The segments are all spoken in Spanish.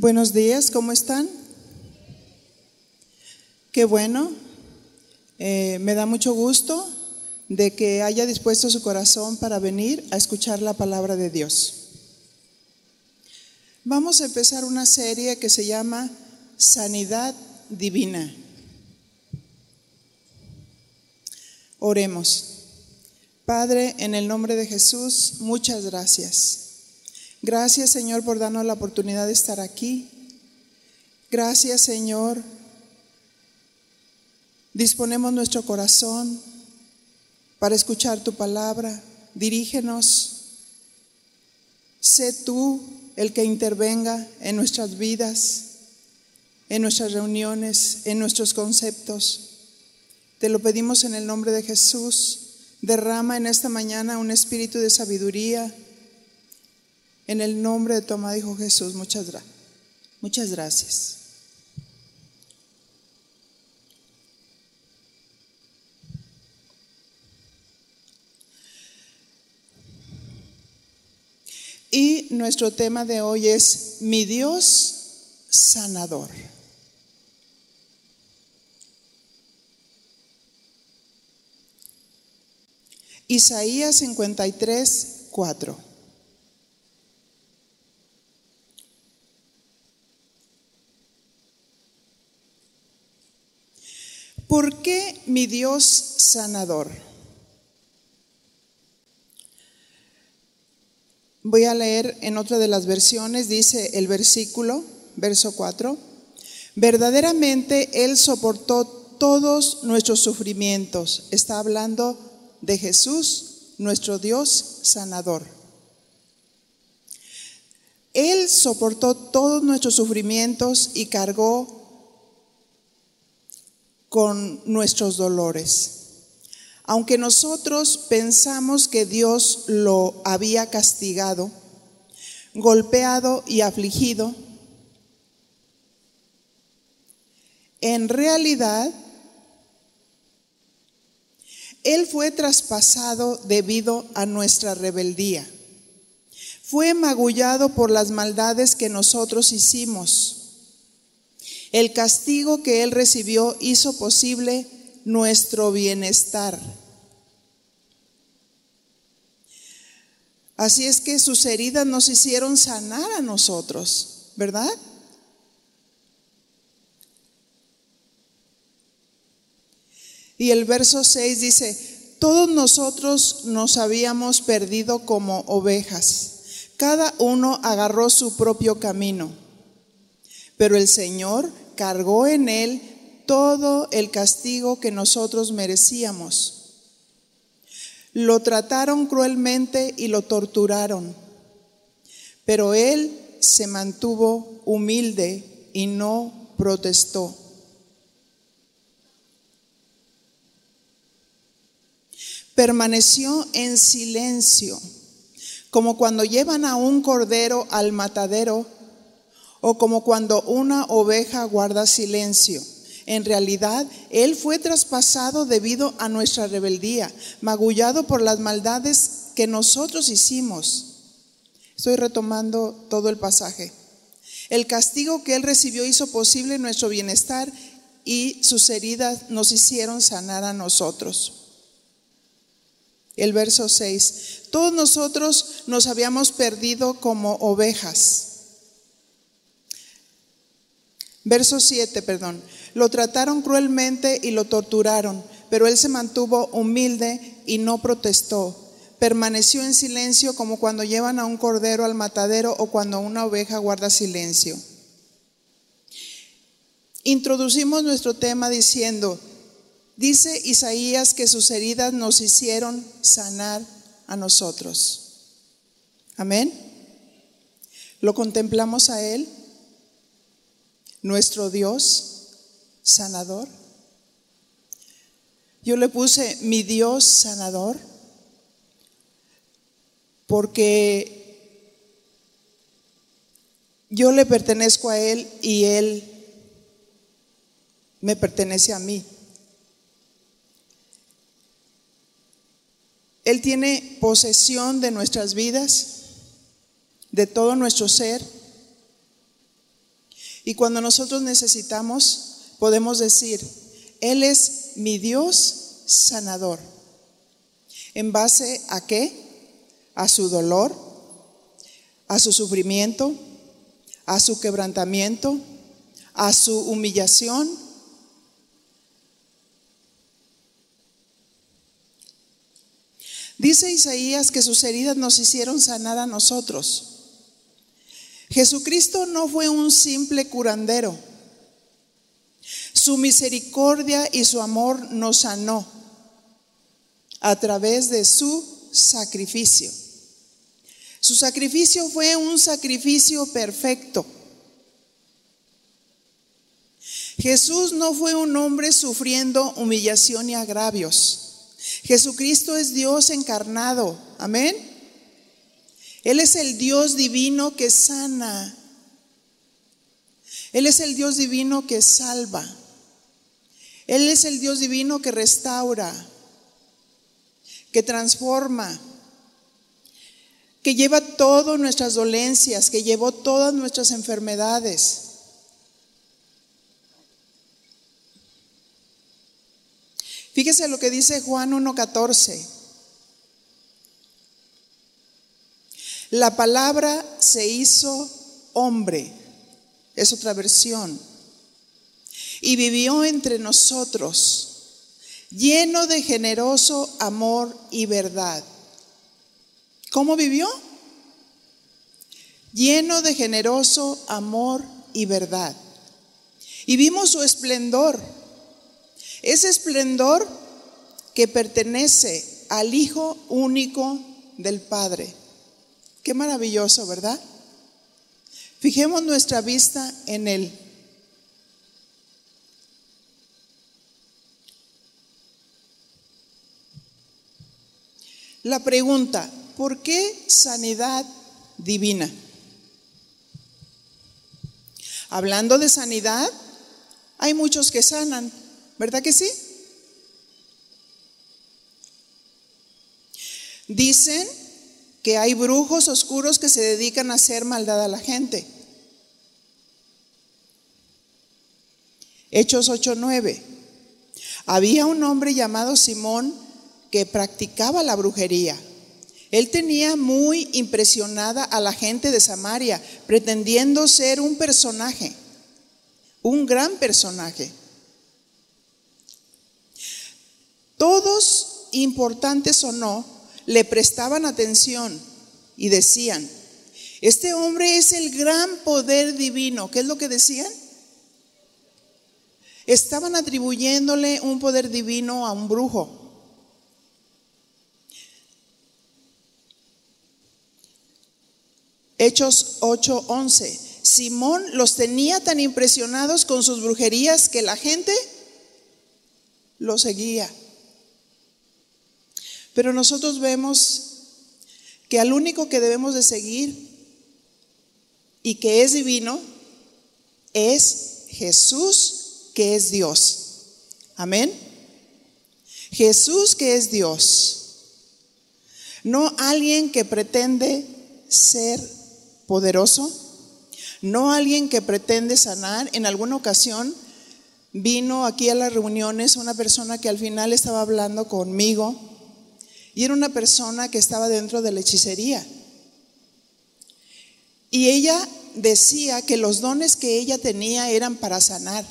Buenos días, ¿cómo están? Qué bueno. Eh, me da mucho gusto de que haya dispuesto su corazón para venir a escuchar la palabra de Dios. Vamos a empezar una serie que se llama Sanidad Divina. Oremos. Padre, en el nombre de Jesús, muchas gracias. Gracias Señor por darnos la oportunidad de estar aquí. Gracias Señor. Disponemos nuestro corazón para escuchar tu palabra. Dirígenos. Sé tú el que intervenga en nuestras vidas, en nuestras reuniones, en nuestros conceptos. Te lo pedimos en el nombre de Jesús. Derrama en esta mañana un espíritu de sabiduría. En el nombre de tu amado Jesús, muchas, muchas gracias. Y nuestro tema de hoy es mi Dios sanador. Isaías 53, 4. ¿Por qué mi Dios sanador? Voy a leer en otra de las versiones, dice el versículo, verso 4, verdaderamente Él soportó todos nuestros sufrimientos. Está hablando de Jesús, nuestro Dios sanador. Él soportó todos nuestros sufrimientos y cargó con nuestros dolores. Aunque nosotros pensamos que Dios lo había castigado, golpeado y afligido, en realidad Él fue traspasado debido a nuestra rebeldía. Fue magullado por las maldades que nosotros hicimos el castigo que Él recibió hizo posible nuestro bienestar. Así es que sus heridas nos hicieron sanar a nosotros, ¿verdad? Y el verso 6 dice, todos nosotros nos habíamos perdido como ovejas, cada uno agarró su propio camino pero el Señor cargó en él todo el castigo que nosotros merecíamos. Lo trataron cruelmente y lo torturaron, pero él se mantuvo humilde y no protestó. Permaneció en silencio, como cuando llevan a un cordero al matadero o como cuando una oveja guarda silencio. En realidad, Él fue traspasado debido a nuestra rebeldía, magullado por las maldades que nosotros hicimos. Estoy retomando todo el pasaje. El castigo que Él recibió hizo posible nuestro bienestar y sus heridas nos hicieron sanar a nosotros. El verso 6. Todos nosotros nos habíamos perdido como ovejas Verso 7, perdón. Lo trataron cruelmente y lo torturaron, pero él se mantuvo humilde y no protestó. Permaneció en silencio como cuando llevan a un cordero al matadero o cuando una oveja guarda silencio. Introducimos nuestro tema diciendo, dice Isaías que sus heridas nos hicieron sanar a nosotros. Amén. ¿Lo contemplamos a Él? Nuestro Dios sanador. Yo le puse mi Dios sanador porque yo le pertenezco a Él y Él me pertenece a mí. Él tiene posesión de nuestras vidas, de todo nuestro ser Y cuando nosotros necesitamos, podemos decir, Él es mi Dios sanador. ¿En base a qué? A su dolor, a su sufrimiento, a su quebrantamiento, a su humillación. Dice Isaías que sus heridas nos hicieron sanar a nosotros. Jesucristo no fue un simple curandero. Su misericordia y su amor nos sanó a través de su sacrificio. Su sacrificio fue un sacrificio perfecto. Jesús no fue un hombre sufriendo humillación y agravios. Jesucristo es Dios encarnado. Amén. Él es el Dios divino que sana. Él es el Dios divino que salva. Él es el Dios divino que restaura, que transforma, que lleva todas nuestras dolencias, que llevó todas nuestras enfermedades. Fíjese lo que dice Juan 1.14. La palabra se hizo hombre, es otra versión, y vivió entre nosotros, lleno de generoso amor y verdad. ¿Cómo vivió? Lleno de generoso amor y verdad. Y vimos su esplendor, ese esplendor que pertenece al Hijo único del Padre. Qué maravilloso, ¿verdad? Fijemos nuestra vista en Él. La pregunta, ¿por qué sanidad divina? Hablando de sanidad, hay muchos que sanan, ¿verdad que sí? Dicen que hay brujos oscuros que se dedican a hacer maldad a la gente. Hechos 8:9. Había un hombre llamado Simón que practicaba la brujería. Él tenía muy impresionada a la gente de Samaria, pretendiendo ser un personaje, un gran personaje. Todos, importantes o no, le prestaban atención y decían, este hombre es el gran poder divino. ¿Qué es lo que decían? Estaban atribuyéndole un poder divino a un brujo. Hechos 8:11. Simón los tenía tan impresionados con sus brujerías que la gente lo seguía. Pero nosotros vemos que al único que debemos de seguir y que es divino es Jesús que es Dios. Amén. Jesús que es Dios. No alguien que pretende ser poderoso, no alguien que pretende sanar. En alguna ocasión vino aquí a las reuniones una persona que al final estaba hablando conmigo y era una persona que estaba dentro de la hechicería. Y ella decía que los dones que ella tenía eran para sanar,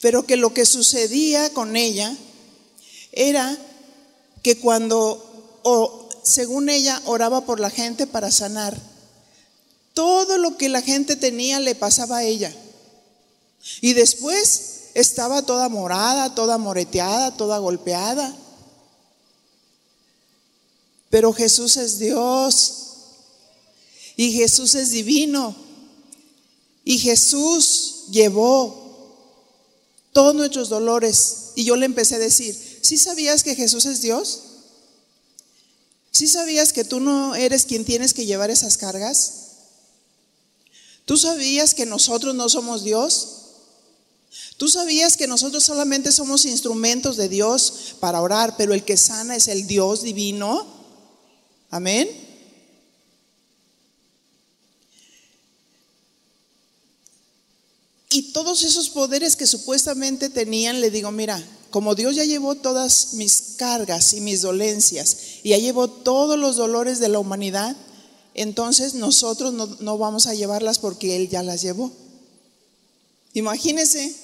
pero que lo que sucedía con ella era que cuando, o según ella, oraba por la gente para sanar, todo lo que la gente tenía le pasaba a ella. Y después estaba toda morada, toda moreteada, toda golpeada. Pero Jesús es Dios y Jesús es divino y Jesús llevó todos nuestros dolores. Y yo le empecé a decir, ¿sí sabías que Jesús es Dios? ¿Sí sabías que tú no eres quien tienes que llevar esas cargas? ¿Tú sabías que nosotros no somos Dios? ¿Tú sabías que nosotros solamente somos instrumentos de Dios para orar, pero el que sana es el Dios divino? Amén. Y todos esos poderes que supuestamente tenían, le digo, mira, como Dios ya llevó todas mis cargas y mis dolencias y ya llevó todos los dolores de la humanidad, entonces nosotros no, no vamos a llevarlas porque Él ya las llevó. Imagínense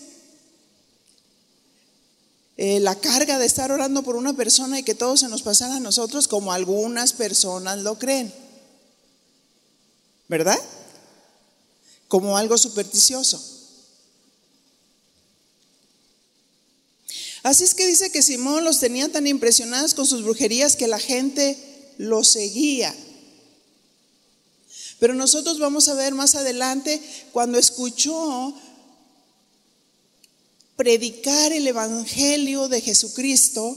eh, la carga de estar orando por una persona y que todo se nos pasara a nosotros como algunas personas lo creen. ¿Verdad? Como algo supersticioso. Así es que dice que Simón los tenía tan impresionados con sus brujerías que la gente lo seguía. Pero nosotros vamos a ver más adelante cuando escuchó predicar el Evangelio de Jesucristo,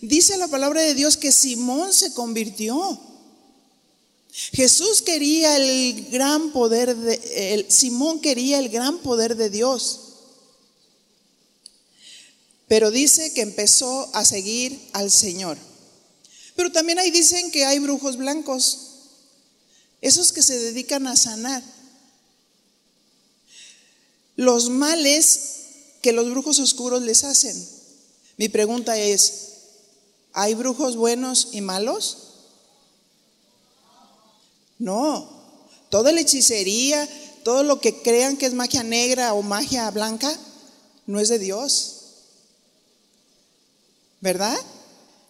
dice la palabra de Dios que Simón se convirtió. Jesús quería el gran poder de, Simón quería el gran poder de Dios. Pero dice que empezó a seguir al Señor. Pero también ahí dicen que hay brujos blancos, esos que se dedican a sanar. Los males que los brujos oscuros les hacen. Mi pregunta es, ¿hay brujos buenos y malos? No, toda la hechicería, todo lo que crean que es magia negra o magia blanca, no es de Dios. ¿Verdad?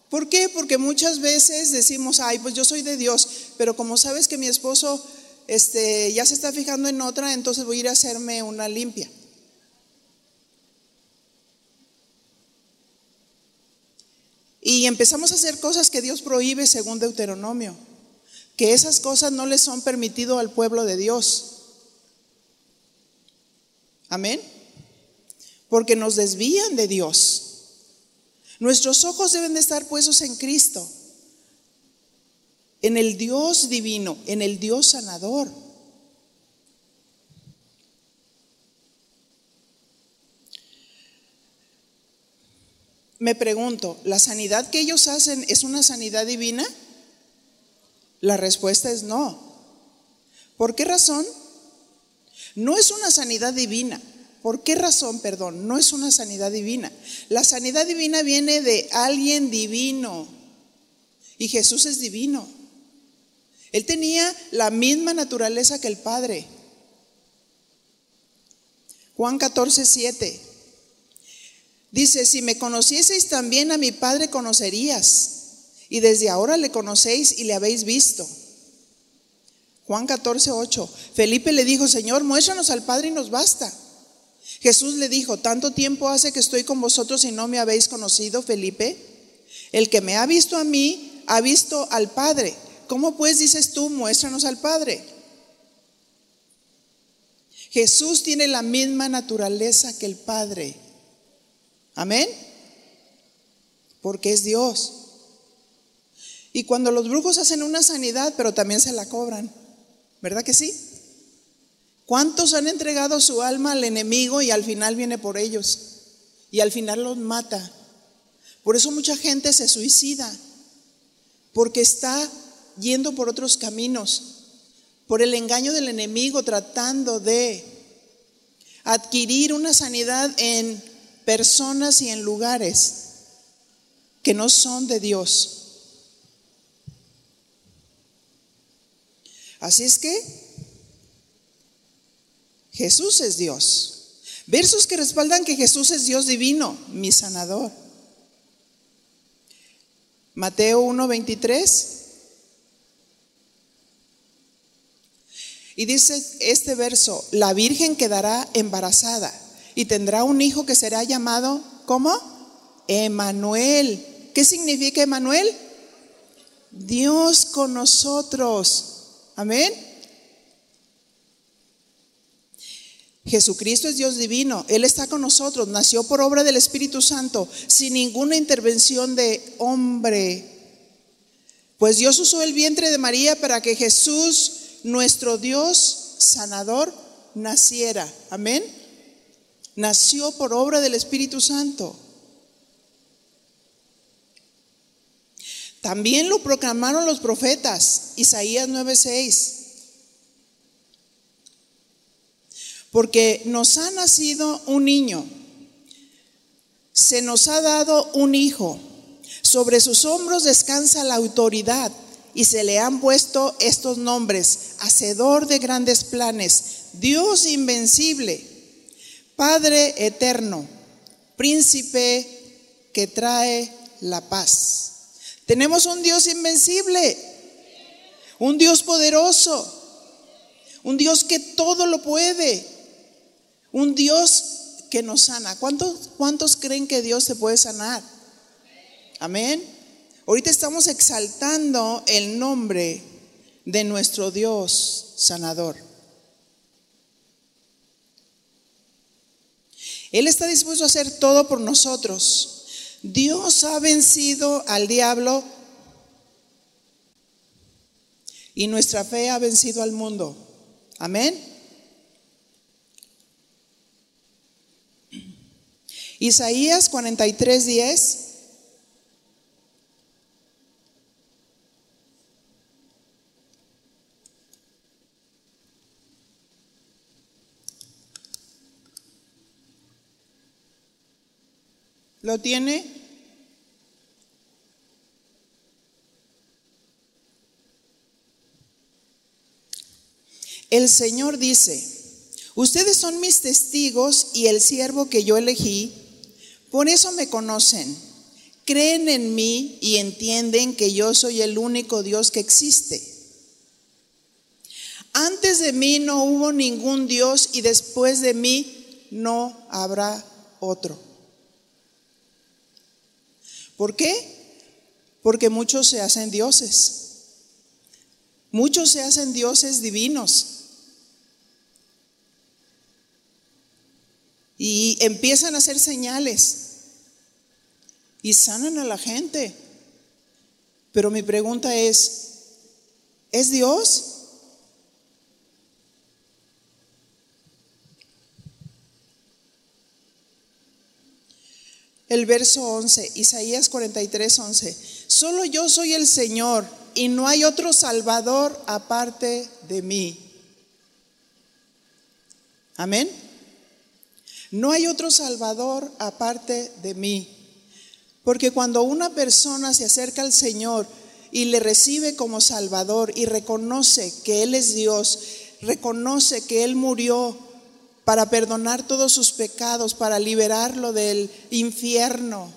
¿Por qué? Porque muchas veces decimos, ay, pues yo soy de Dios, pero como sabes que mi esposo este, ya se está fijando en otra, entonces voy a ir a hacerme una limpia. Y empezamos a hacer cosas que Dios prohíbe según Deuteronomio, que esas cosas no les son permitido al pueblo de Dios. Amén. Porque nos desvían de Dios. Nuestros ojos deben de estar puestos en Cristo, en el Dios divino, en el Dios sanador. Me pregunto, ¿la sanidad que ellos hacen es una sanidad divina? La respuesta es no. ¿Por qué razón? No es una sanidad divina. ¿Por qué razón, perdón? No es una sanidad divina. La sanidad divina viene de alguien divino. Y Jesús es divino. Él tenía la misma naturaleza que el Padre. Juan 14, 7. Dice, si me conocieseis también a mi Padre conocerías, y desde ahora le conocéis y le habéis visto. Juan 14, 8. Felipe le dijo, Señor, muéstranos al Padre y nos basta. Jesús le dijo, ¿tanto tiempo hace que estoy con vosotros y no me habéis conocido, Felipe? El que me ha visto a mí, ha visto al Padre. ¿Cómo pues dices tú, muéstranos al Padre? Jesús tiene la misma naturaleza que el Padre. Amén. Porque es Dios. Y cuando los brujos hacen una sanidad, pero también se la cobran, ¿verdad que sí? ¿Cuántos han entregado su alma al enemigo y al final viene por ellos? Y al final los mata. Por eso mucha gente se suicida, porque está yendo por otros caminos, por el engaño del enemigo, tratando de adquirir una sanidad en personas y en lugares que no son de Dios. Así es que Jesús es Dios. Versos que respaldan que Jesús es Dios divino, mi sanador. Mateo 1:23. Y dice este verso, la Virgen quedará embarazada y tendrá un hijo que será llamado, ¿cómo? Emanuel. ¿Qué significa Emanuel? Dios con nosotros. Amén. Jesucristo es Dios divino, Él está con nosotros, nació por obra del Espíritu Santo, sin ninguna intervención de hombre. Pues Dios usó el vientre de María para que Jesús, nuestro Dios sanador, naciera. Amén nació por obra del Espíritu Santo. También lo proclamaron los profetas, Isaías 9:6. porque nos ha nacido un niño, se nos ha dado un hijo, sobre sus hombros descansa la autoridad y se le han puesto estos nombres, Hacedor de grandes planes, Dios invencible, Padre eterno, Príncipe que trae la paz. Tenemos un Dios invencible, un Dios poderoso, un Dios que todo lo puede, un Dios que nos sana. ¿Cuántos, cuántos creen que Dios se puede sanar? Amén. Ahorita estamos exaltando el nombre de nuestro Dios sanador. Él está dispuesto a hacer todo por nosotros. Dios ha vencido al diablo y nuestra fe ha vencido al mundo. Amén. Isaías 43, 10. ¿Lo tiene? El Señor dice, ustedes son mis testigos y el siervo que yo elegí, por eso me conocen, creen en mí y entienden que yo soy el único Dios que existe. Antes de mí no hubo ningún Dios y después de mí no habrá otro. ¿Por qué? Porque muchos se hacen dioses. Muchos se hacen dioses divinos. Y empiezan a hacer señales. Y sanan a la gente. Pero mi pregunta es, ¿es Dios? El verso 11, Isaías 43, 11. Solo yo soy el Señor y no hay otro Salvador aparte de mí. Amén. No hay otro Salvador aparte de mí. Porque cuando una persona se acerca al Señor y le recibe como Salvador y reconoce que Él es Dios, reconoce que Él murió para perdonar todos sus pecados, para liberarlo del infierno.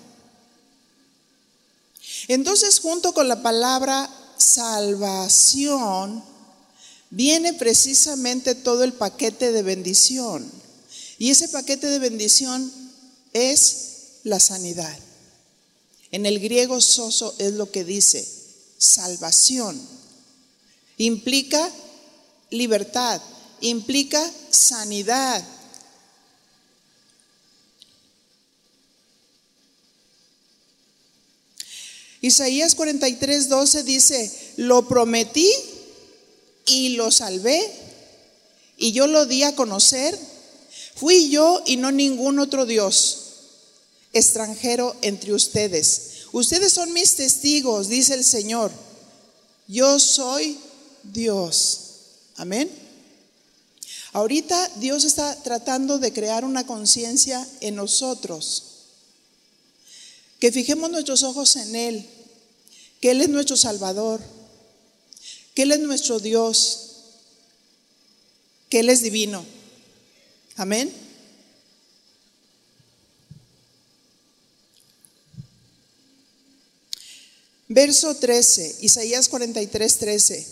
Entonces, junto con la palabra salvación, viene precisamente todo el paquete de bendición. Y ese paquete de bendición es la sanidad. En el griego soso es lo que dice, salvación. Implica libertad, implica sanidad. Isaías 43, 12 dice, lo prometí y lo salvé y yo lo di a conocer. Fui yo y no ningún otro Dios extranjero entre ustedes. Ustedes son mis testigos, dice el Señor. Yo soy Dios. Amén. Ahorita Dios está tratando de crear una conciencia en nosotros. Que fijemos nuestros ojos en Él, que Él es nuestro Salvador, que Él es nuestro Dios, que Él es divino. Amén. Verso 13, Isaías 43, 13.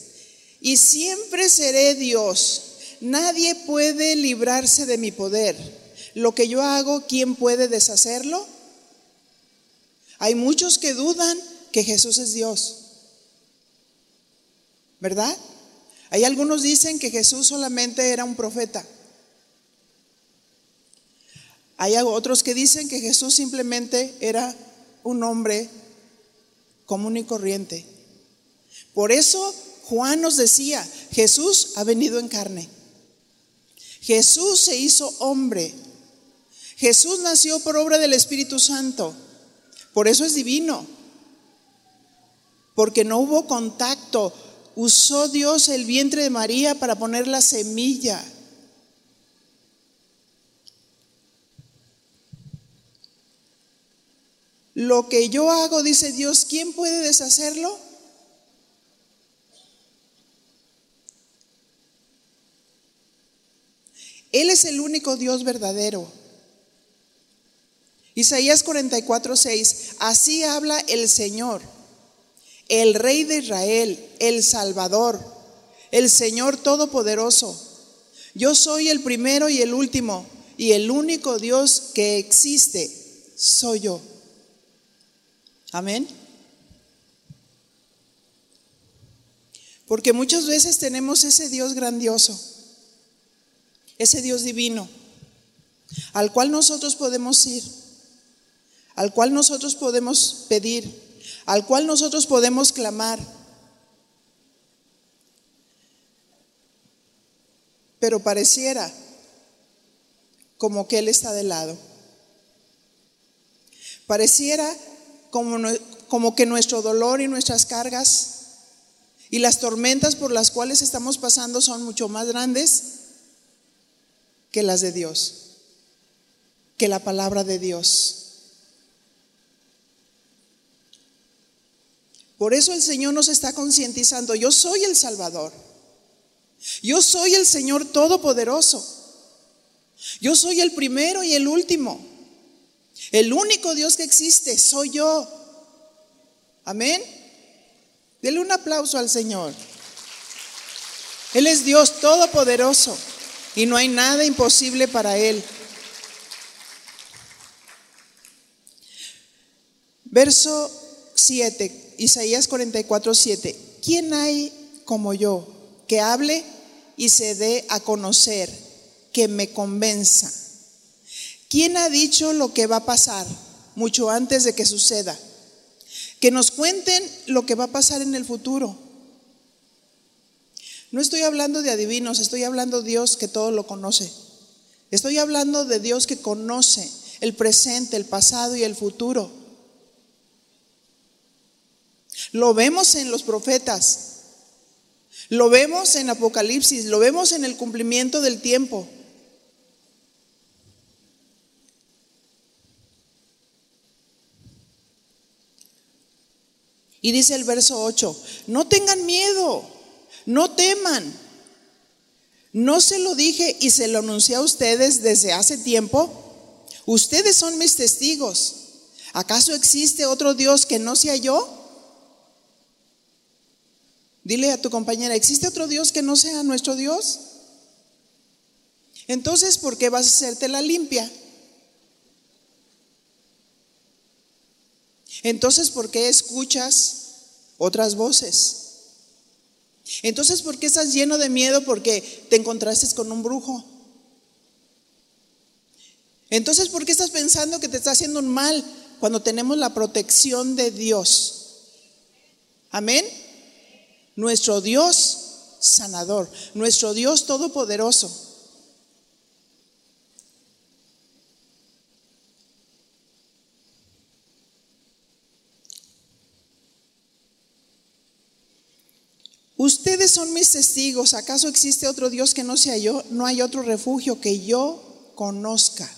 Y siempre seré Dios Nadie puede librarse de mi poder. Lo que yo hago, ¿quién puede deshacerlo? Hay muchos que dudan que Jesús es Dios. ¿Verdad? Hay algunos dicen que Jesús solamente era un profeta. Hay otros que dicen que Jesús simplemente era un hombre común y corriente. Por eso Juan nos decía, Jesús ha venido en carne. Jesús se hizo hombre. Jesús nació por obra del Espíritu Santo. Por eso es divino. Porque no hubo contacto. Usó Dios el vientre de María para poner la semilla. Lo que yo hago, dice Dios, ¿quién puede deshacerlo? Él es el único Dios verdadero. Isaías 44, 6. Así habla el Señor, el Rey de Israel, el Salvador, el Señor Todopoderoso. Yo soy el primero y el último, y el único Dios que existe soy yo. Amén. Porque muchas veces tenemos ese Dios grandioso ese Dios divino, al cual nosotros podemos ir, al cual nosotros podemos pedir, al cual nosotros podemos clamar. Pero pareciera como que Él está de lado. Pareciera como, como que nuestro dolor y nuestras cargas y las tormentas por las cuales estamos pasando son mucho más grandes que las de Dios, que la palabra de Dios. Por eso el Señor nos está concientizando, yo soy el Salvador, yo soy el Señor Todopoderoso, yo soy el primero y el último, el único Dios que existe soy yo. Amén. Dele un aplauso al Señor. Él es Dios Todopoderoso y no hay nada imposible para Él. Verso 7, Isaías 44, 7. ¿Quién hay como yo que hable y se dé a conocer, que me convenza? ¿Quién ha dicho lo que va a pasar mucho antes de que suceda? Que nos cuenten lo que va a pasar en el futuro. No estoy hablando de adivinos, estoy hablando de Dios que todo lo conoce. Estoy hablando de Dios que conoce el presente, el pasado y el futuro. Lo vemos en los profetas, lo vemos en Apocalipsis, lo vemos en el cumplimiento del tiempo. Y dice el verso 8, no tengan miedo. No teman. ¿No se lo dije y se lo anuncié a ustedes desde hace tiempo? Ustedes son mis testigos. ¿Acaso existe otro Dios que no sea yo? Dile a tu compañera, ¿existe otro Dios que no sea nuestro Dios? Entonces, ¿por qué vas a hacerte la limpia? Entonces, ¿por qué escuchas otras voces? Entonces, ¿por qué estás lleno de miedo? Porque te encontraste con un brujo. Entonces, ¿por qué estás pensando que te está haciendo un mal cuando tenemos la protección de Dios? Amén. Nuestro Dios sanador, nuestro Dios todopoderoso. Ustedes son mis testigos. ¿Acaso existe otro Dios que no sea yo? No hay otro refugio que yo conozca.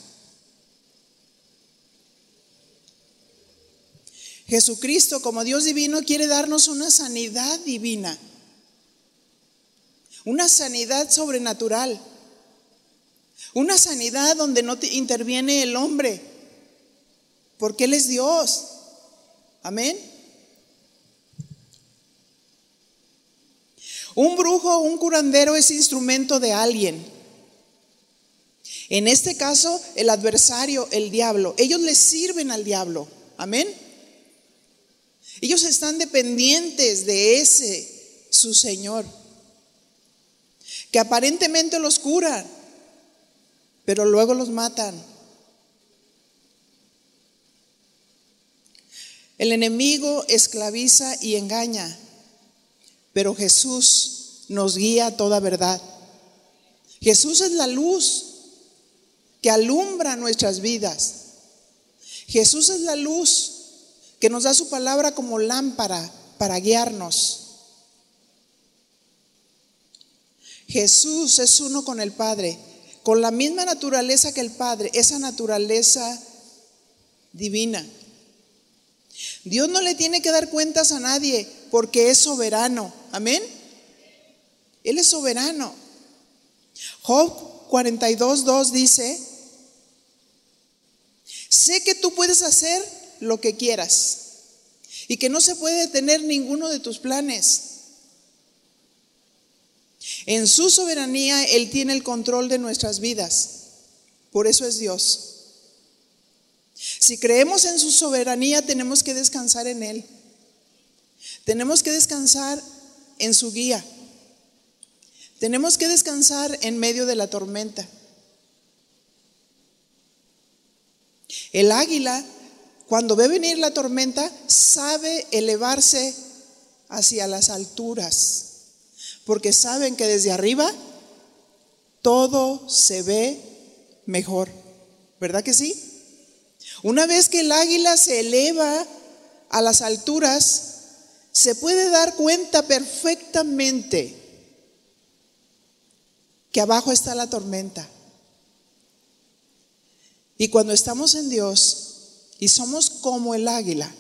Jesucristo como Dios divino quiere darnos una sanidad divina, una sanidad sobrenatural, una sanidad donde no interviene el hombre, porque Él es Dios. Amén. Un brujo, un curandero es instrumento de alguien. En este caso, el adversario, el diablo. Ellos le sirven al diablo. Amén. Ellos están dependientes de ese, su Señor, que aparentemente los cura, pero luego los matan. El enemigo esclaviza y engaña pero Jesús nos guía a toda verdad. Jesús es la luz que alumbra nuestras vidas. Jesús es la luz que nos da su palabra como lámpara para guiarnos. Jesús es uno con el Padre, con la misma naturaleza que el Padre, esa naturaleza divina. Dios no le tiene que dar cuentas a nadie porque es soberano. Amén. Él es soberano. Job 42.2 dice, sé que tú puedes hacer lo que quieras y que no se puede detener ninguno de tus planes. En su soberanía Él tiene el control de nuestras vidas. Por eso es Dios. Si creemos en su soberanía, tenemos que descansar en Él. Tenemos que descansar en su guía. Tenemos que descansar en medio de la tormenta. El águila, cuando ve venir la tormenta, sabe elevarse hacia las alturas, porque saben que desde arriba todo se ve mejor. ¿Verdad que sí? Una vez que el águila se eleva a las alturas, se puede dar cuenta perfectamente que abajo está la tormenta. Y cuando estamos en Dios y somos como el águila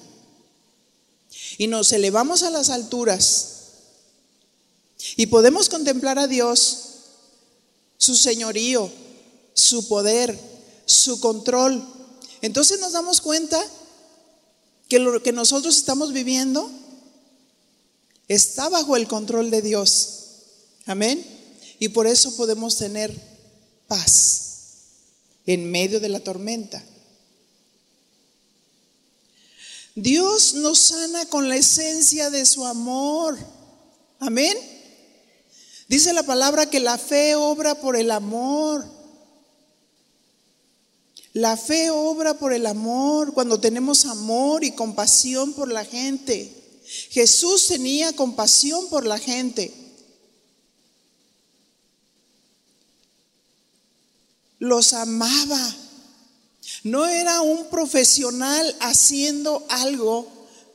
y nos elevamos a las alturas y podemos contemplar a Dios, su señorío, su poder, su control, entonces nos damos cuenta que lo que nosotros estamos viviendo está bajo el control de Dios. Amén. Y por eso podemos tener paz en medio de la tormenta. Dios nos sana con la esencia de su amor. Amén. Dice la palabra que la fe obra por el amor. La fe obra por el amor, cuando tenemos amor y compasión por la gente. Jesús tenía compasión por la gente. Los amaba. No era un profesional haciendo algo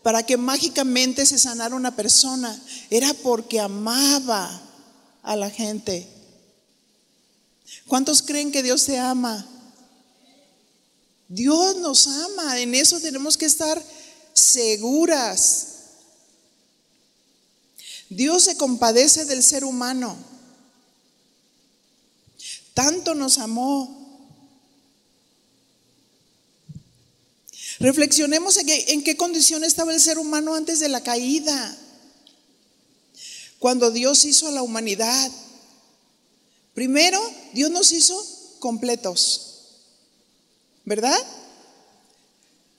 para que mágicamente se sanara una persona. Era porque amaba a la gente. ¿Cuántos creen que Dios te ama? Dios nos ama, en eso tenemos que estar seguras. Dios se compadece del ser humano. Tanto nos amó. Reflexionemos en, qué condición estaba el ser humano antes de la caída. Cuando Dios hizo a la humanidad. Primero, Dios nos hizo completos. ¿verdad?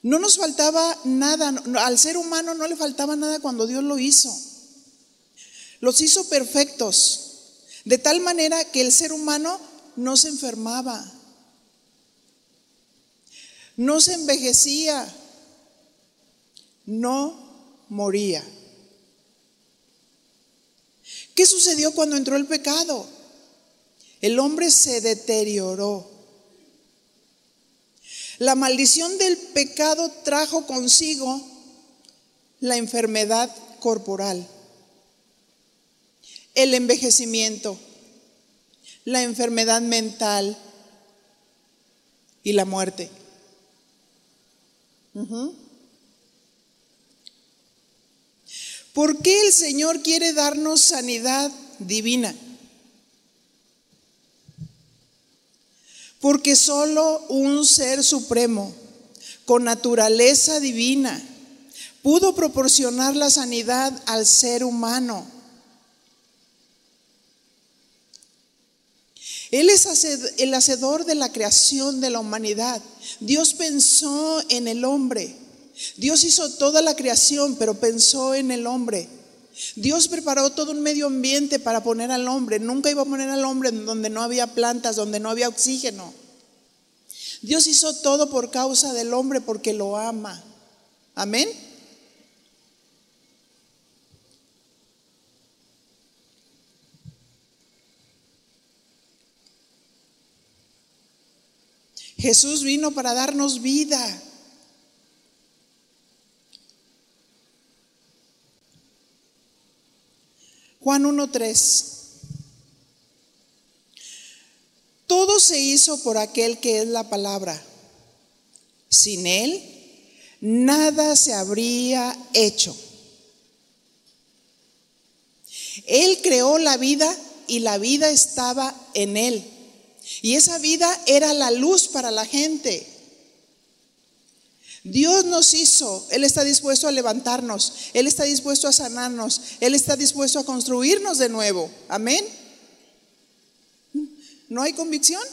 No nos faltaba nada, al ser humano no le faltaba nada cuando Dios lo hizo. Los hizo perfectos, de tal manera que el ser humano no se enfermaba, no se envejecía, no moría. ¿Qué sucedió cuando entró el pecado? El hombre se deterioró. La maldición del pecado trajo consigo la enfermedad corporal, el envejecimiento, la enfermedad mental y la muerte. ¿Por qué el Señor quiere darnos sanidad divina? Porque solo un ser supremo, con naturaleza divina, pudo proporcionar la sanidad al ser humano. Él es el hacedor de la creación de la humanidad. Dios pensó en el hombre. Dios hizo toda la creación, pero pensó en el hombre. Dios preparó todo un medio ambiente para poner al hombre. Nunca iba a poner al hombre donde no había plantas, donde no había oxígeno. Dios hizo todo por causa del hombre porque lo ama. Amén. Jesús vino para darnos vida. Juan 1.3. Todo se hizo por aquel que es la palabra. Sin él, nada se habría hecho. Él creó la vida y la vida estaba en Él. Y esa vida era la luz para la gente. Dios nos hizo, Él está dispuesto a levantarnos, Él está dispuesto a sanarnos, Él está dispuesto a construirnos de nuevo. Amén. ¿No hay convicción?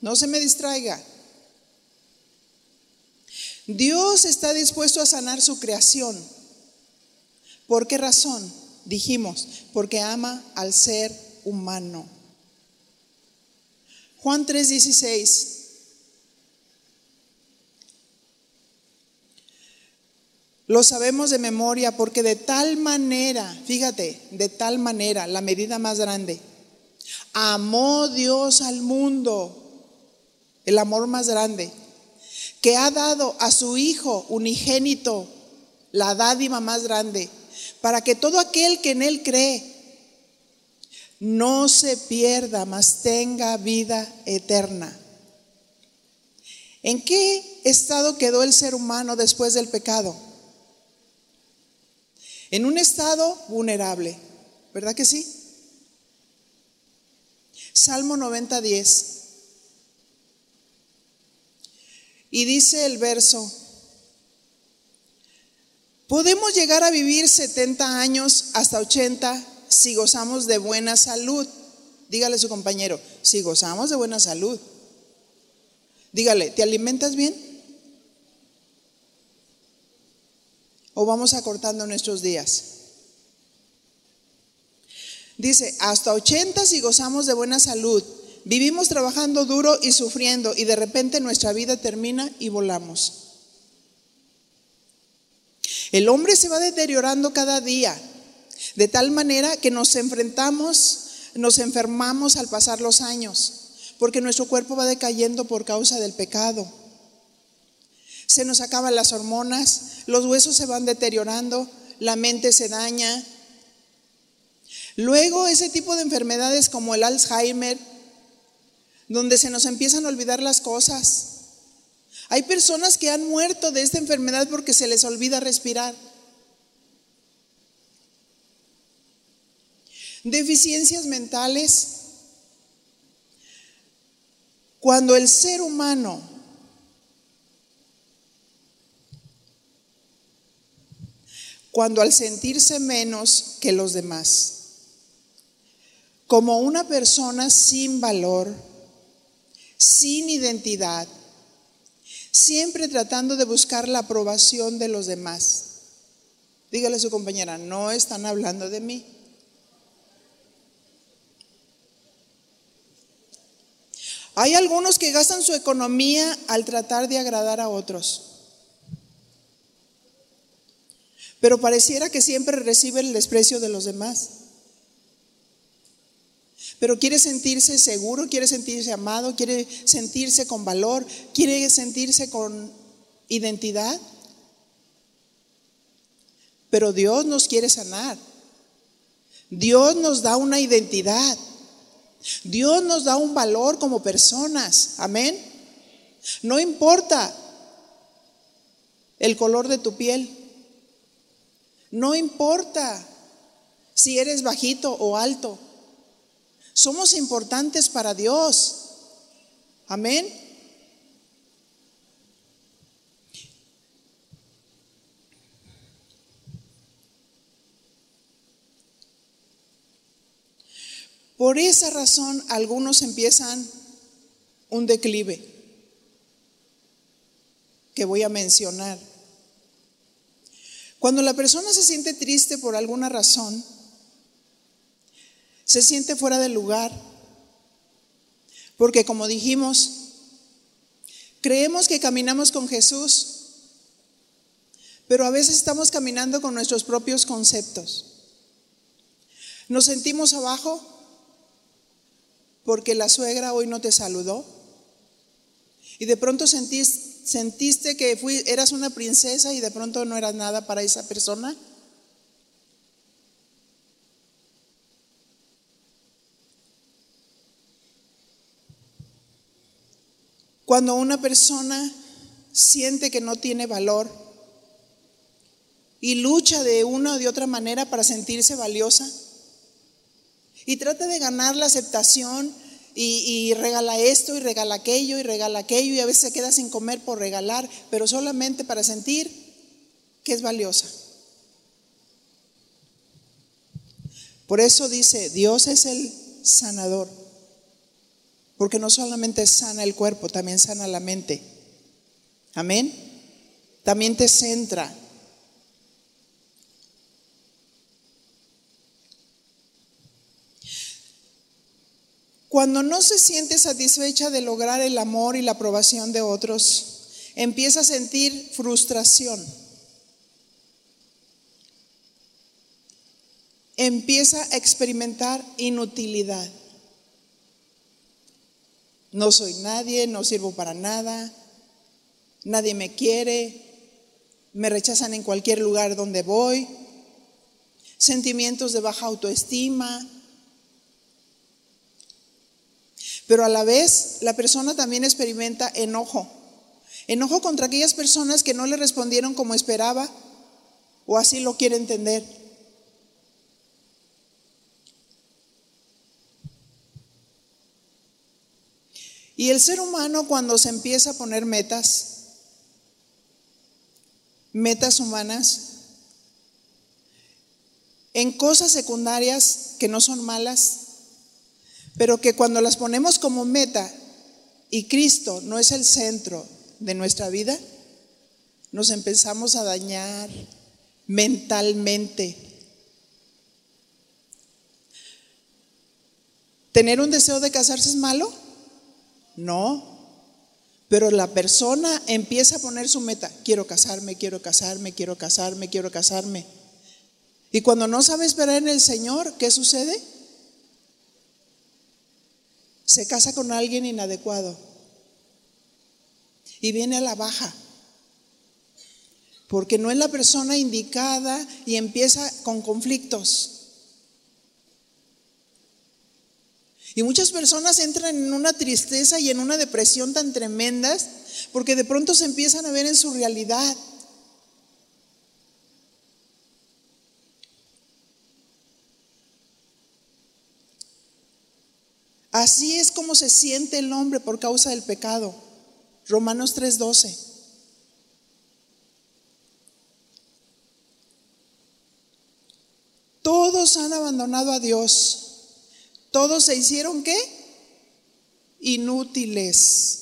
No se me distraiga. Dios está dispuesto a sanar su creación. ¿Por qué razón? Dijimos, porque ama al ser humano. Juan 3:16. Lo sabemos de memoria porque de tal manera, fíjate, de tal manera, la medida más grande, amó Dios al mundo, el amor más grande, que ha dado a su Hijo unigénito, la dádiva más grande, para que todo aquel que en Él cree no se pierda, mas tenga vida eterna. ¿En qué estado quedó el ser humano después del pecado? en un estado vulnerable, ¿verdad que sí? Salmo 90, 10. Y dice el verso, podemos llegar a vivir 70 años hasta 80 si gozamos de buena salud. Dígale a su compañero, si gozamos de buena salud. Dígale, ¿te alimentas bien? o vamos acortando nuestros días? Dice, hasta 80 si gozamos de buena salud, vivimos trabajando duro y sufriendo y de repente nuestra vida termina y volamos. El hombre se va deteriorando cada día, de tal manera que nos enfrentamos, nos enfermamos al pasar los años, porque nuestro cuerpo va decayendo por causa del pecado se nos acaban las hormonas, los huesos se van deteriorando, la mente se daña. Luego ese tipo de enfermedades como el Alzheimer, donde se nos empiezan a olvidar las cosas. Hay personas que han muerto de esta enfermedad porque se les olvida respirar. Deficiencias mentales. Cuando el ser humano cuando al sentirse menos que los demás, como una persona sin valor, sin identidad, siempre tratando de buscar la aprobación de los demás. Dígale a su compañera, no están hablando de mí. Hay algunos que gastan su economía al tratar de agradar a otros. pero pareciera que siempre recibe el desprecio de los demás. Pero quiere sentirse seguro, quiere sentirse amado, quiere sentirse con valor, quiere sentirse con identidad. Pero Dios nos quiere sanar. Dios nos da una identidad. Dios nos da un valor como personas. Amén. No importa el color de tu piel. No importa si eres bajito o alto. Somos importantes para Dios. Amén. Por esa razón algunos empiezan un declive que voy a mencionar. Cuando la persona se siente triste por alguna razón, se siente fuera del lugar, porque como dijimos, creemos que caminamos con Jesús, pero a veces estamos caminando con nuestros propios conceptos. Nos sentimos abajo porque la suegra hoy no te saludó y de pronto sentís, ¿Sentiste que eras una princesa y de pronto no eras nada para esa persona? Cuando una persona siente que no tiene valor y lucha de una o de otra manera para sentirse valiosa y trata de ganar la aceptación y, regala esto y regala aquello y regala aquello y a veces se queda sin comer por regalar, pero solamente para sentir que es valiosa. Por eso dice, Dios es el sanador, porque no solamente sana el cuerpo, también sana la mente. Amén. También te centra. Cuando no se siente satisfecha de lograr el amor y la aprobación de otros, empieza a sentir frustración. Empieza a experimentar inutilidad. No soy nadie, no sirvo para nada, nadie me quiere, me rechazan en cualquier lugar donde voy, sentimientos de baja autoestima, Pero a la vez la persona también experimenta enojo. Enojo contra aquellas personas que no le respondieron como esperaba o así lo quiere entender. Y el ser humano cuando se empieza a poner metas, metas humanas, en cosas secundarias que no son malas, pero que cuando las ponemos como meta y Cristo no es el centro de nuestra vida, nos empezamos a dañar mentalmente. ¿Tener un deseo de casarse es malo? No. Pero la persona empieza a poner su meta, quiero casarme, quiero casarme, quiero casarme, quiero casarme. Y cuando no sabe esperar en el Señor, ¿qué sucede? se casa con alguien inadecuado y viene a la baja, porque no es la persona indicada y empieza con conflictos. Y muchas personas entran en una tristeza y en una depresión tan tremendas porque de pronto se empiezan a ver en su realidad. Así es como se siente el hombre por causa del pecado. Romanos 3:12. Todos han abandonado a Dios. Todos se hicieron qué? Inútiles.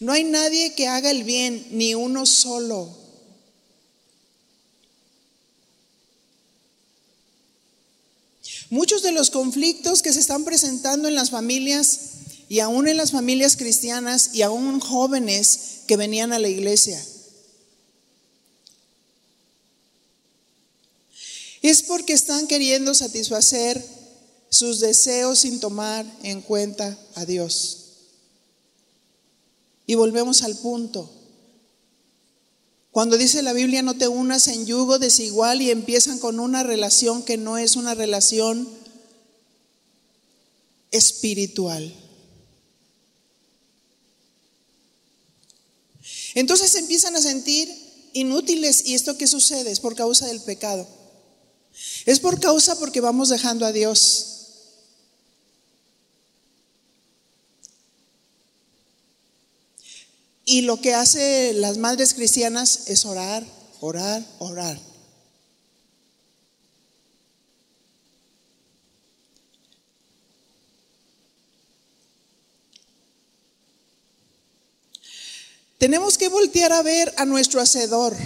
No hay nadie que haga el bien, ni uno solo. Muchos de los conflictos que se están presentando en las familias y aún en las familias cristianas y aún jóvenes que venían a la iglesia. Es porque están queriendo satisfacer sus deseos sin tomar en cuenta a Dios. Y volvemos al punto. Cuando dice la Biblia no te unas en yugo desigual y empiezan con una relación que no es una relación espiritual. Entonces empiezan a sentir inútiles y esto qué sucede es por causa del pecado. Es por causa porque vamos dejando a Dios. Y lo que hace las madres cristianas es orar, orar, orar. Tenemos que voltear a ver a nuestro Hacedor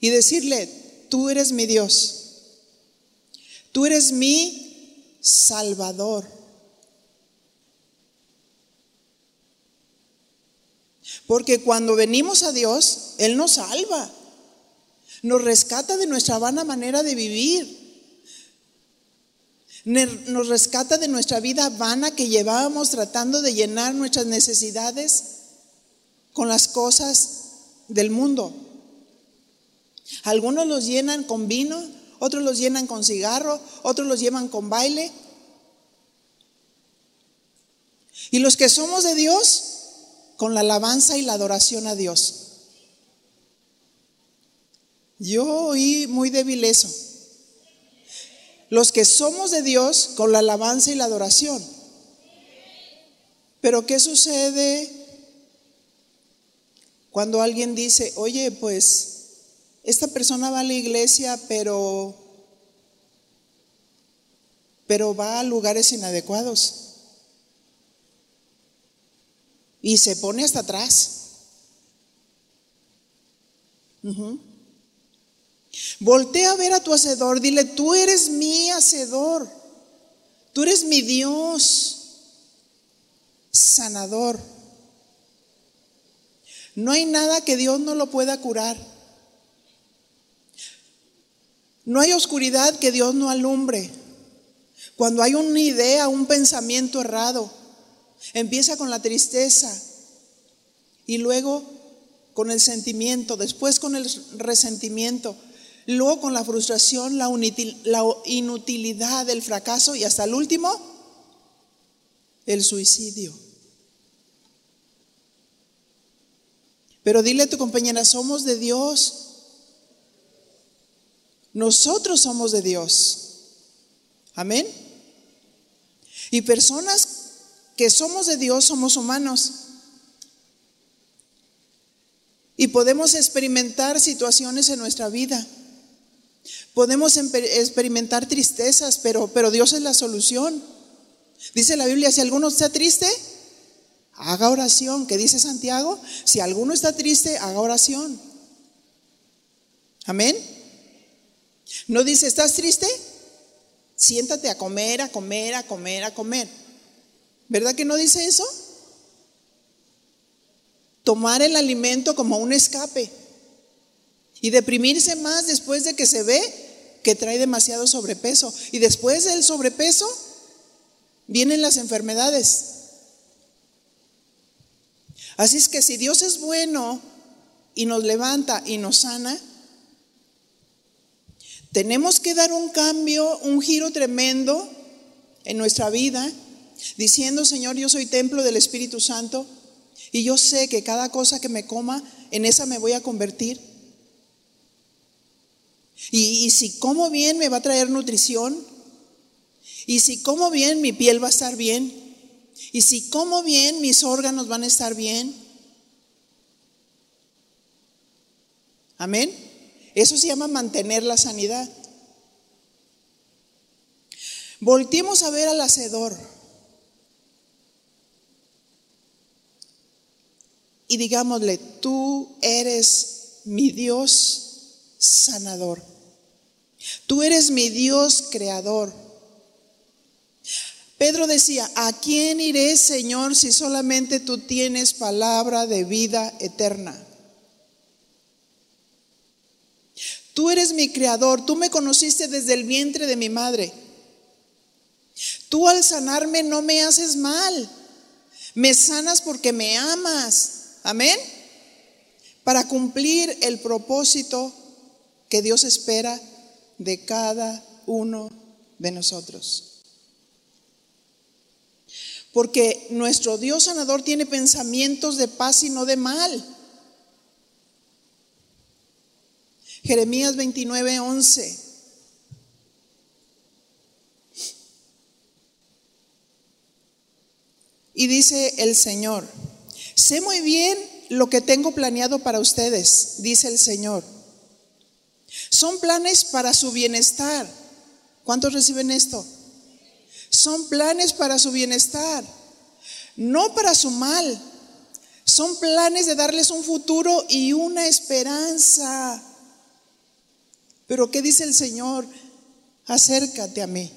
y decirle, tú eres mi Dios, tú eres mi Salvador. Porque cuando venimos a Dios, Él nos salva, nos rescata de nuestra vana manera de vivir, nos rescata de nuestra vida vana que llevábamos tratando de llenar nuestras necesidades con las cosas del mundo. Algunos los llenan con vino, otros los llenan con cigarro, otros los llevan con baile. Y los que somos de Dios, con la alabanza y la adoración a Dios. Yo oí muy débil eso. Los que somos de Dios, con la alabanza y la adoración. Pero ¿qué sucede cuando alguien dice, oye, pues esta persona va a la iglesia, pero, pero va a lugares inadecuados? Y se pone hasta atrás. Voltea a ver a tu hacedor, dile, tú eres mi hacedor, tú eres mi Dios, sanador. No hay nada que Dios no lo pueda curar. No hay oscuridad que Dios no alumbre. Cuando hay una idea, un pensamiento errado, empieza con la tristeza y luego con el sentimiento, después con el resentimiento, luego con la frustración, la, inutilidad, el fracaso y hasta el último, el suicidio. Pero dile a tu compañera, somos de Dios. Nosotros somos de Dios. Amén. Y personas que somos de Dios somos humanos. Y podemos experimentar situaciones en nuestra vida. Podemos experimentar tristezas, pero, pero Dios es la solución. Dice la Biblia, si alguno está triste, haga oración. ¿Qué dice Santiago? Si alguno está triste, haga oración. Amén. No dice, ¿estás triste? Siéntate a comer, a comer, a comer, a comer. ¿Verdad que no dice eso? Tomar el alimento como un escape y deprimirse más después de que se ve que trae demasiado sobrepeso. Y después del sobrepeso vienen las enfermedades. Así es que si Dios es bueno y nos levanta y nos sana, tenemos que dar un cambio, un giro tremendo en nuestra vida, diciendo, Señor, yo soy templo del Espíritu Santo y yo sé que cada cosa que me coma, en esa me voy a convertir. Y, si como bien me va a traer nutrición. Y si como bien mi piel va a estar bien. Y si como bien mis órganos van a estar bien. Amén. Eso se llama mantener la sanidad. Volteemos a ver al hacedor. Y digámosle, tú eres mi Dios sanador. Tú eres mi Dios creador. Pedro decía, ¿a quién iré, Señor, si solamente tú tienes palabra de vida eterna? Tú eres mi creador, tú me conociste desde el vientre de mi madre. Tú al sanarme no me haces mal, me sanas porque me amas. Amén. Para cumplir el propósito que Dios espera de cada uno de nosotros. Porque nuestro Dios sanador tiene pensamientos de paz y no de mal. Jeremías 29, 11. Y dice el Señor, sé muy bien lo que tengo planeado para ustedes, dice el Señor son planes para su bienestar. ¿Cuántos reciben esto? Son planes para su bienestar, no para su mal. Son planes de darles un futuro y una esperanza. Pero ¿qué dice el Señor? Acércate a mí.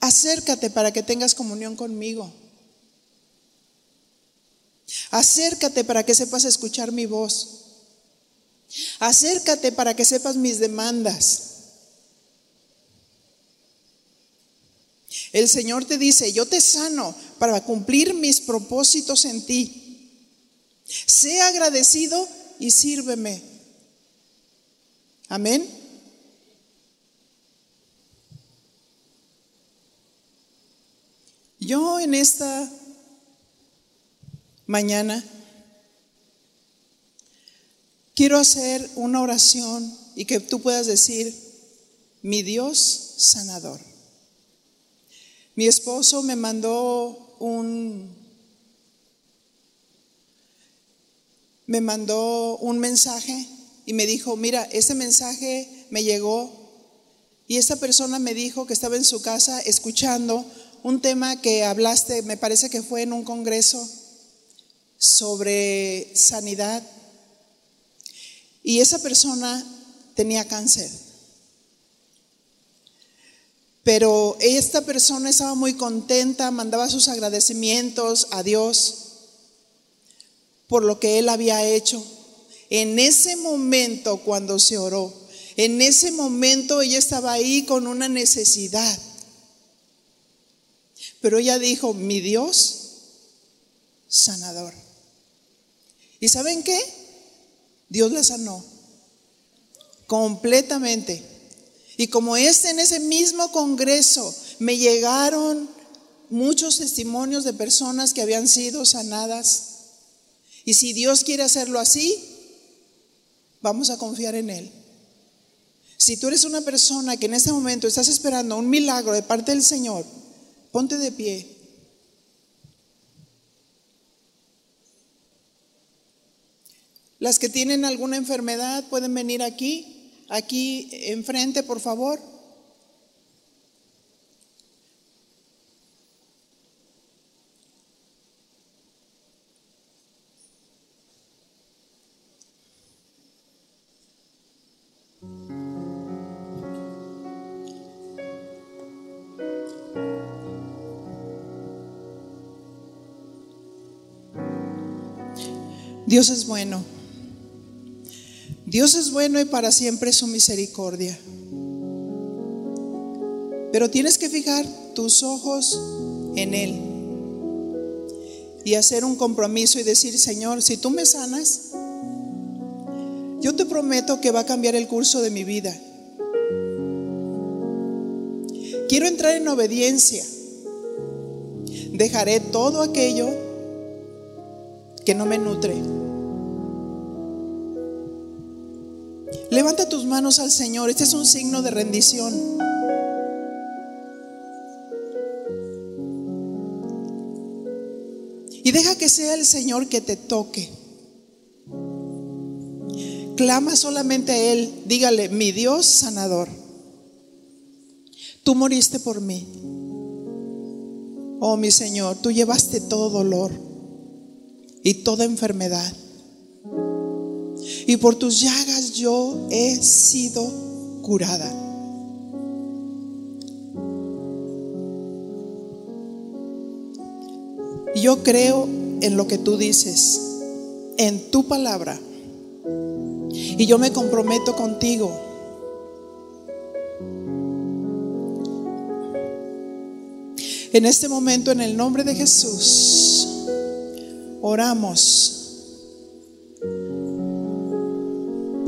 Acércate para que tengas comunión conmigo. Acércate para que sepas escuchar mi voz. Acércate para que sepas mis demandas. El Señor te dice, yo te sano para cumplir mis propósitos en ti. Sé agradecido y sírveme. Amén. Yo en esta mañana. Quiero hacer una oración y que tú puedas decir, mi Dios sanador. Mi esposo me mandó un me mandó un mensaje y me dijo, "Mira, ese mensaje me llegó y esta persona me dijo que estaba en su casa escuchando un tema que hablaste, me parece que fue en un congreso sobre sanidad. Y esa persona tenía cáncer. Pero esta persona estaba muy contenta, mandaba sus agradecimientos a Dios por lo que él había hecho. En ese momento cuando se oró, en ese momento ella estaba ahí con una necesidad. Pero ella dijo, mi Dios sanador. ¿Y saben qué? Dios la sanó completamente. Y como este en ese mismo congreso me llegaron muchos testimonios de personas que habían sido sanadas. Y si Dios quiere hacerlo así, vamos a confiar en Él. Si tú eres una persona que en este momento estás esperando un milagro de parte del Señor, ponte de pie. Las que tienen alguna enfermedad pueden venir aquí. Aquí enfrente, por favor. Dios es bueno. Dios es bueno y para siempre su misericordia. Pero tienes que fijar tus ojos en Él y hacer un compromiso y decir, Señor, si tú me sanas, yo te prometo que va a cambiar el curso de mi vida. Quiero entrar en obediencia. Dejaré todo aquello que no me nutre. Levanta tus manos al Señor. Este es un signo de rendición. Y deja que sea el Señor que te toque. Clama solamente a Él. Dígale, mi Dios sanador. Tú moriste por mí. Oh mi Señor, tú llevaste todo dolor y toda enfermedad y por tus llagas yo he sido curada. Yo creo en lo que tú dices, en tu palabra, y yo me comprometo contigo. En este momento, en el nombre de Jesús, oramos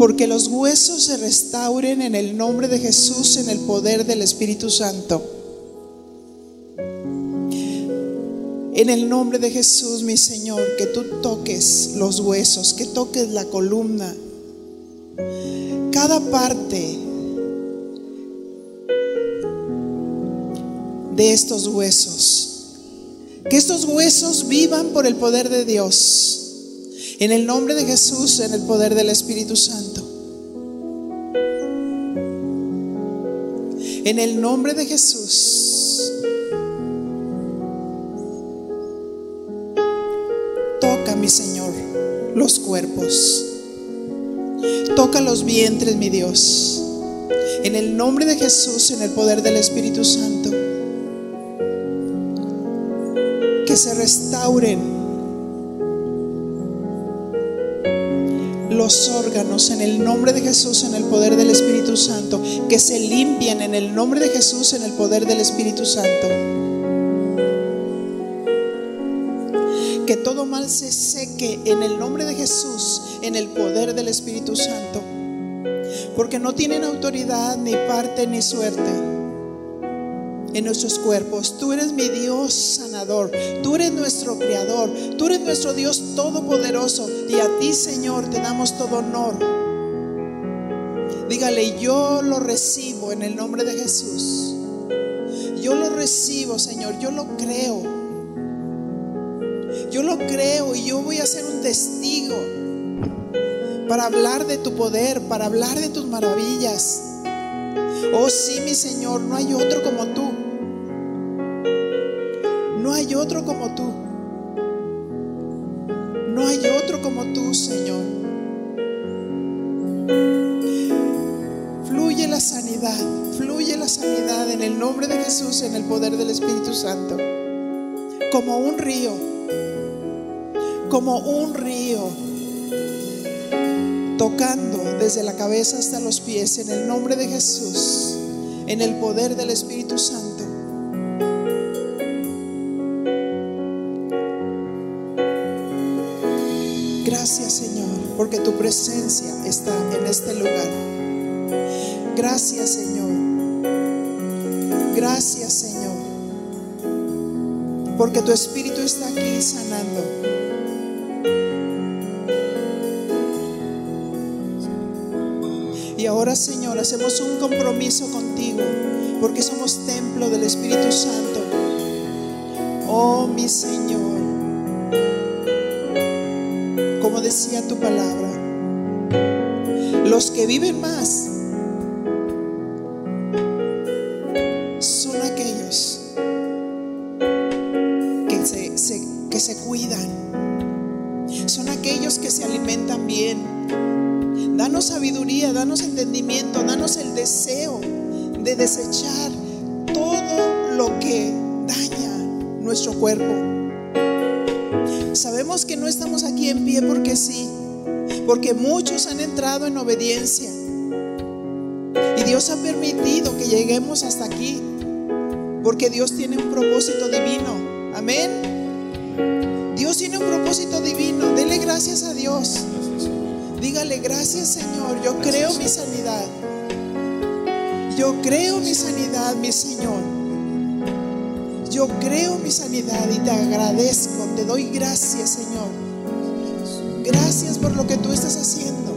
porque los huesos se restauren en el nombre de Jesús, en el poder del Espíritu Santo. En el nombre de Jesús, mi Señor, que tú toques los huesos, que toques la columna, cada parte de estos huesos. Que estos huesos vivan por el poder de Dios en el nombre de Jesús, en el poder del Espíritu Santo. En el nombre de Jesús. Toca, mi Señor, los cuerpos. Toca los vientres, mi Dios. En el nombre de Jesús, en el poder del Espíritu Santo. Que se restauren los órganos en el nombre de Jesús, en el poder del Espíritu Santo, que se limpien en el nombre de Jesús, en el poder del Espíritu Santo. Que todo mal se seque en el nombre de Jesús, en el poder del Espíritu Santo. Porque no tienen autoridad, ni parte, ni suerte. En nuestros cuerpos. Tú eres mi Dios sanador. Tú eres nuestro creador. Tú eres nuestro Dios todopoderoso. Y a ti, Señor, te damos todo honor. Dígale, yo lo recibo en el nombre de Jesús. Yo lo recibo, Señor. Yo lo creo. Yo lo creo y yo voy a ser un testigo para hablar de tu poder, para hablar de tus maravillas. Oh sí, mi Señor, no hay otro como tú. No hay otro como tú. No hay otro como tú, Señor. Fluye la sanidad, fluye la sanidad en el nombre de Jesús, en el poder del Espíritu Santo. Como un río, como un río, tocando desde la cabeza hasta los pies, en el nombre de Jesús, en el poder del Espíritu Santo. Porque tu presencia está en este lugar. Gracias Señor. Gracias Señor. Porque tu Espíritu está aquí sanando. Y ahora Señor, hacemos un compromiso contigo, porque somos templo del Espíritu Santo. Oh mi Señor decía tu palabra, los que viven más son aquellos que se, se- que se cuidan, son aquellos que se alimentan bien. Danos sabiduría, danos entendimiento, danos el deseo de desechar todo lo que daña nuestro cuerpo. Sabemos que no estamos aquí en pie porque porque muchos han entrado en obediencia. Y Dios ha permitido que lleguemos hasta aquí, porque Dios tiene un propósito divino. Amén. Dios tiene un propósito divino. Dele gracias a Dios. Dígale gracias Señor. Yo creo mi sanidad. Yo creo mi sanidad, mi Señor. Yo creo mi sanidad y te agradezco, te doy gracias, Señor. Gracias por lo que tú estás haciendo.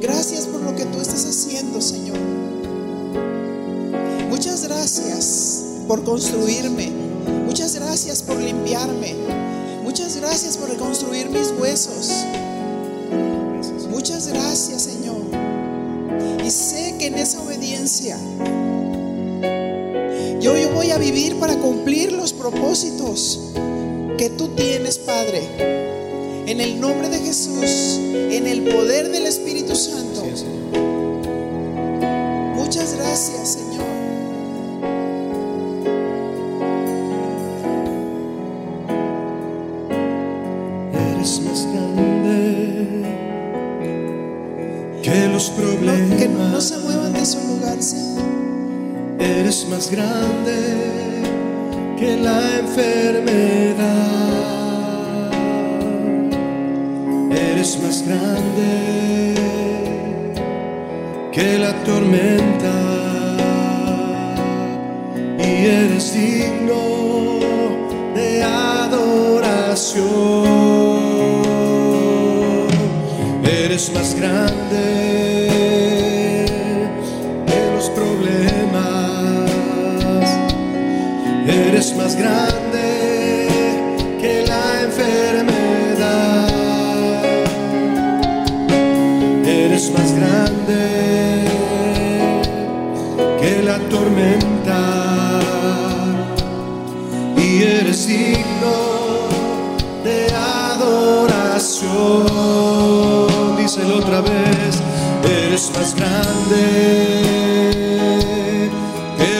Gracias por lo que tú estás haciendo, Señor. Muchas gracias por construirme. Muchas gracias por limpiarme. Muchas gracias por reconstruir mis huesos. Muchas gracias, Señor. Y sé que en esa obediencia yo, yo voy a vivir para cumplir los propósitos tienes, Padre. En el nombre de Jesús, en el poder del Espíritu Santo. Muchas gracias, Señor. Eres más grande que los No, que no problemas. se muevan de su lugar, Señor. Eres más grande que la enfermedad. Más grande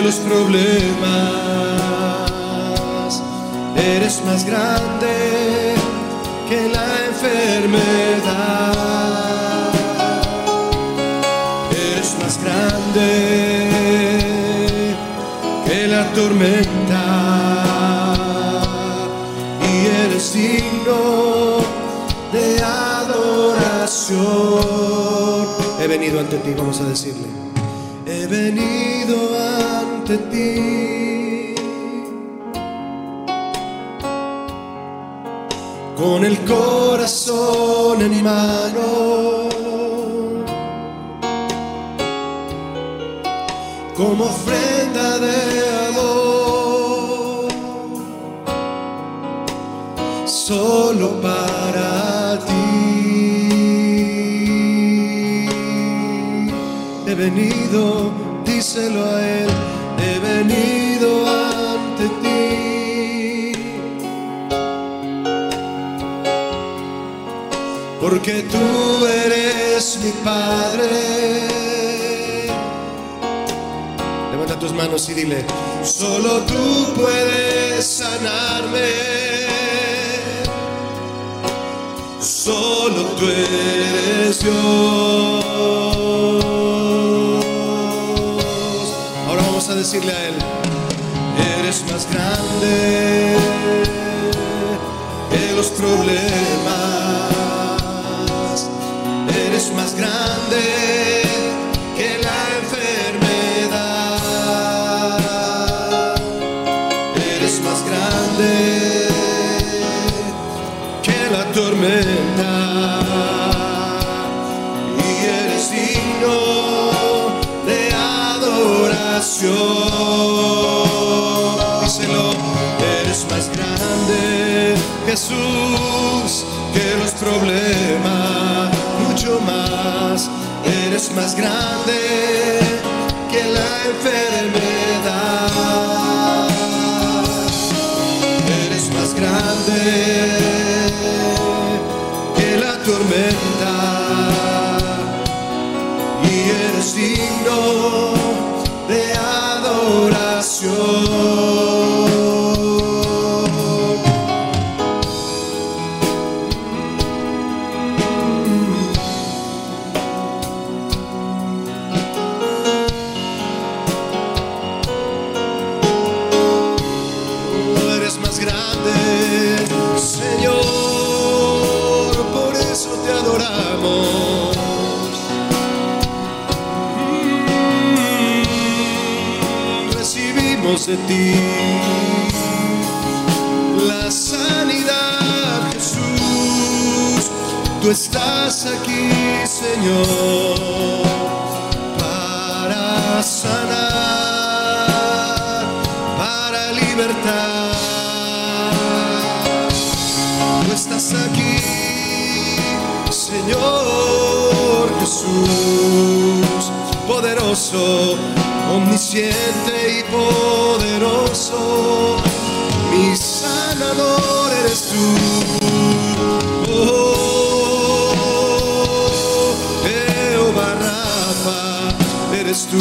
los problemas. Eres más grande que la enfermedad. Eres más grande que la tormenta. Y eres digno de adoración. He venido ante ti, vamos a decirle. he venido Con el corazón en mano, como ofrenda de amor, solo para ti. He venido, díselo a él, venido ante ti. Porque tú eres mi Padre. Levanta tus manos y dile, solo tú puedes sanarme. Solo tú eres Dios. Decirle a Él, eres más grande que los problemas. Eres más grande que la enfermedad. Eres más grande que la tormenta Díselo, eres más grande, Jesús, que los problemas, mucho más. Eres más grande que la enfermedad eres más grande que la tormenta y eres digno adoración. De ti la sanidad, Jesús. Tú estás aquí, Señor, para sanar, para libertar. Tú estás aquí, Señor Jesús, poderoso, omnisciente y poderoso. Mi sanador eres tú. Oh, Jehová Rafa, eres tú,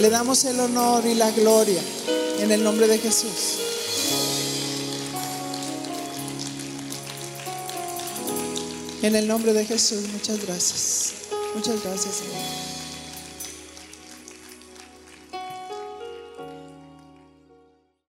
Le damos el honor y la gloria en el nombre de Jesús. En el nombre de Jesús, muchas gracias. Muchas gracias, Señor.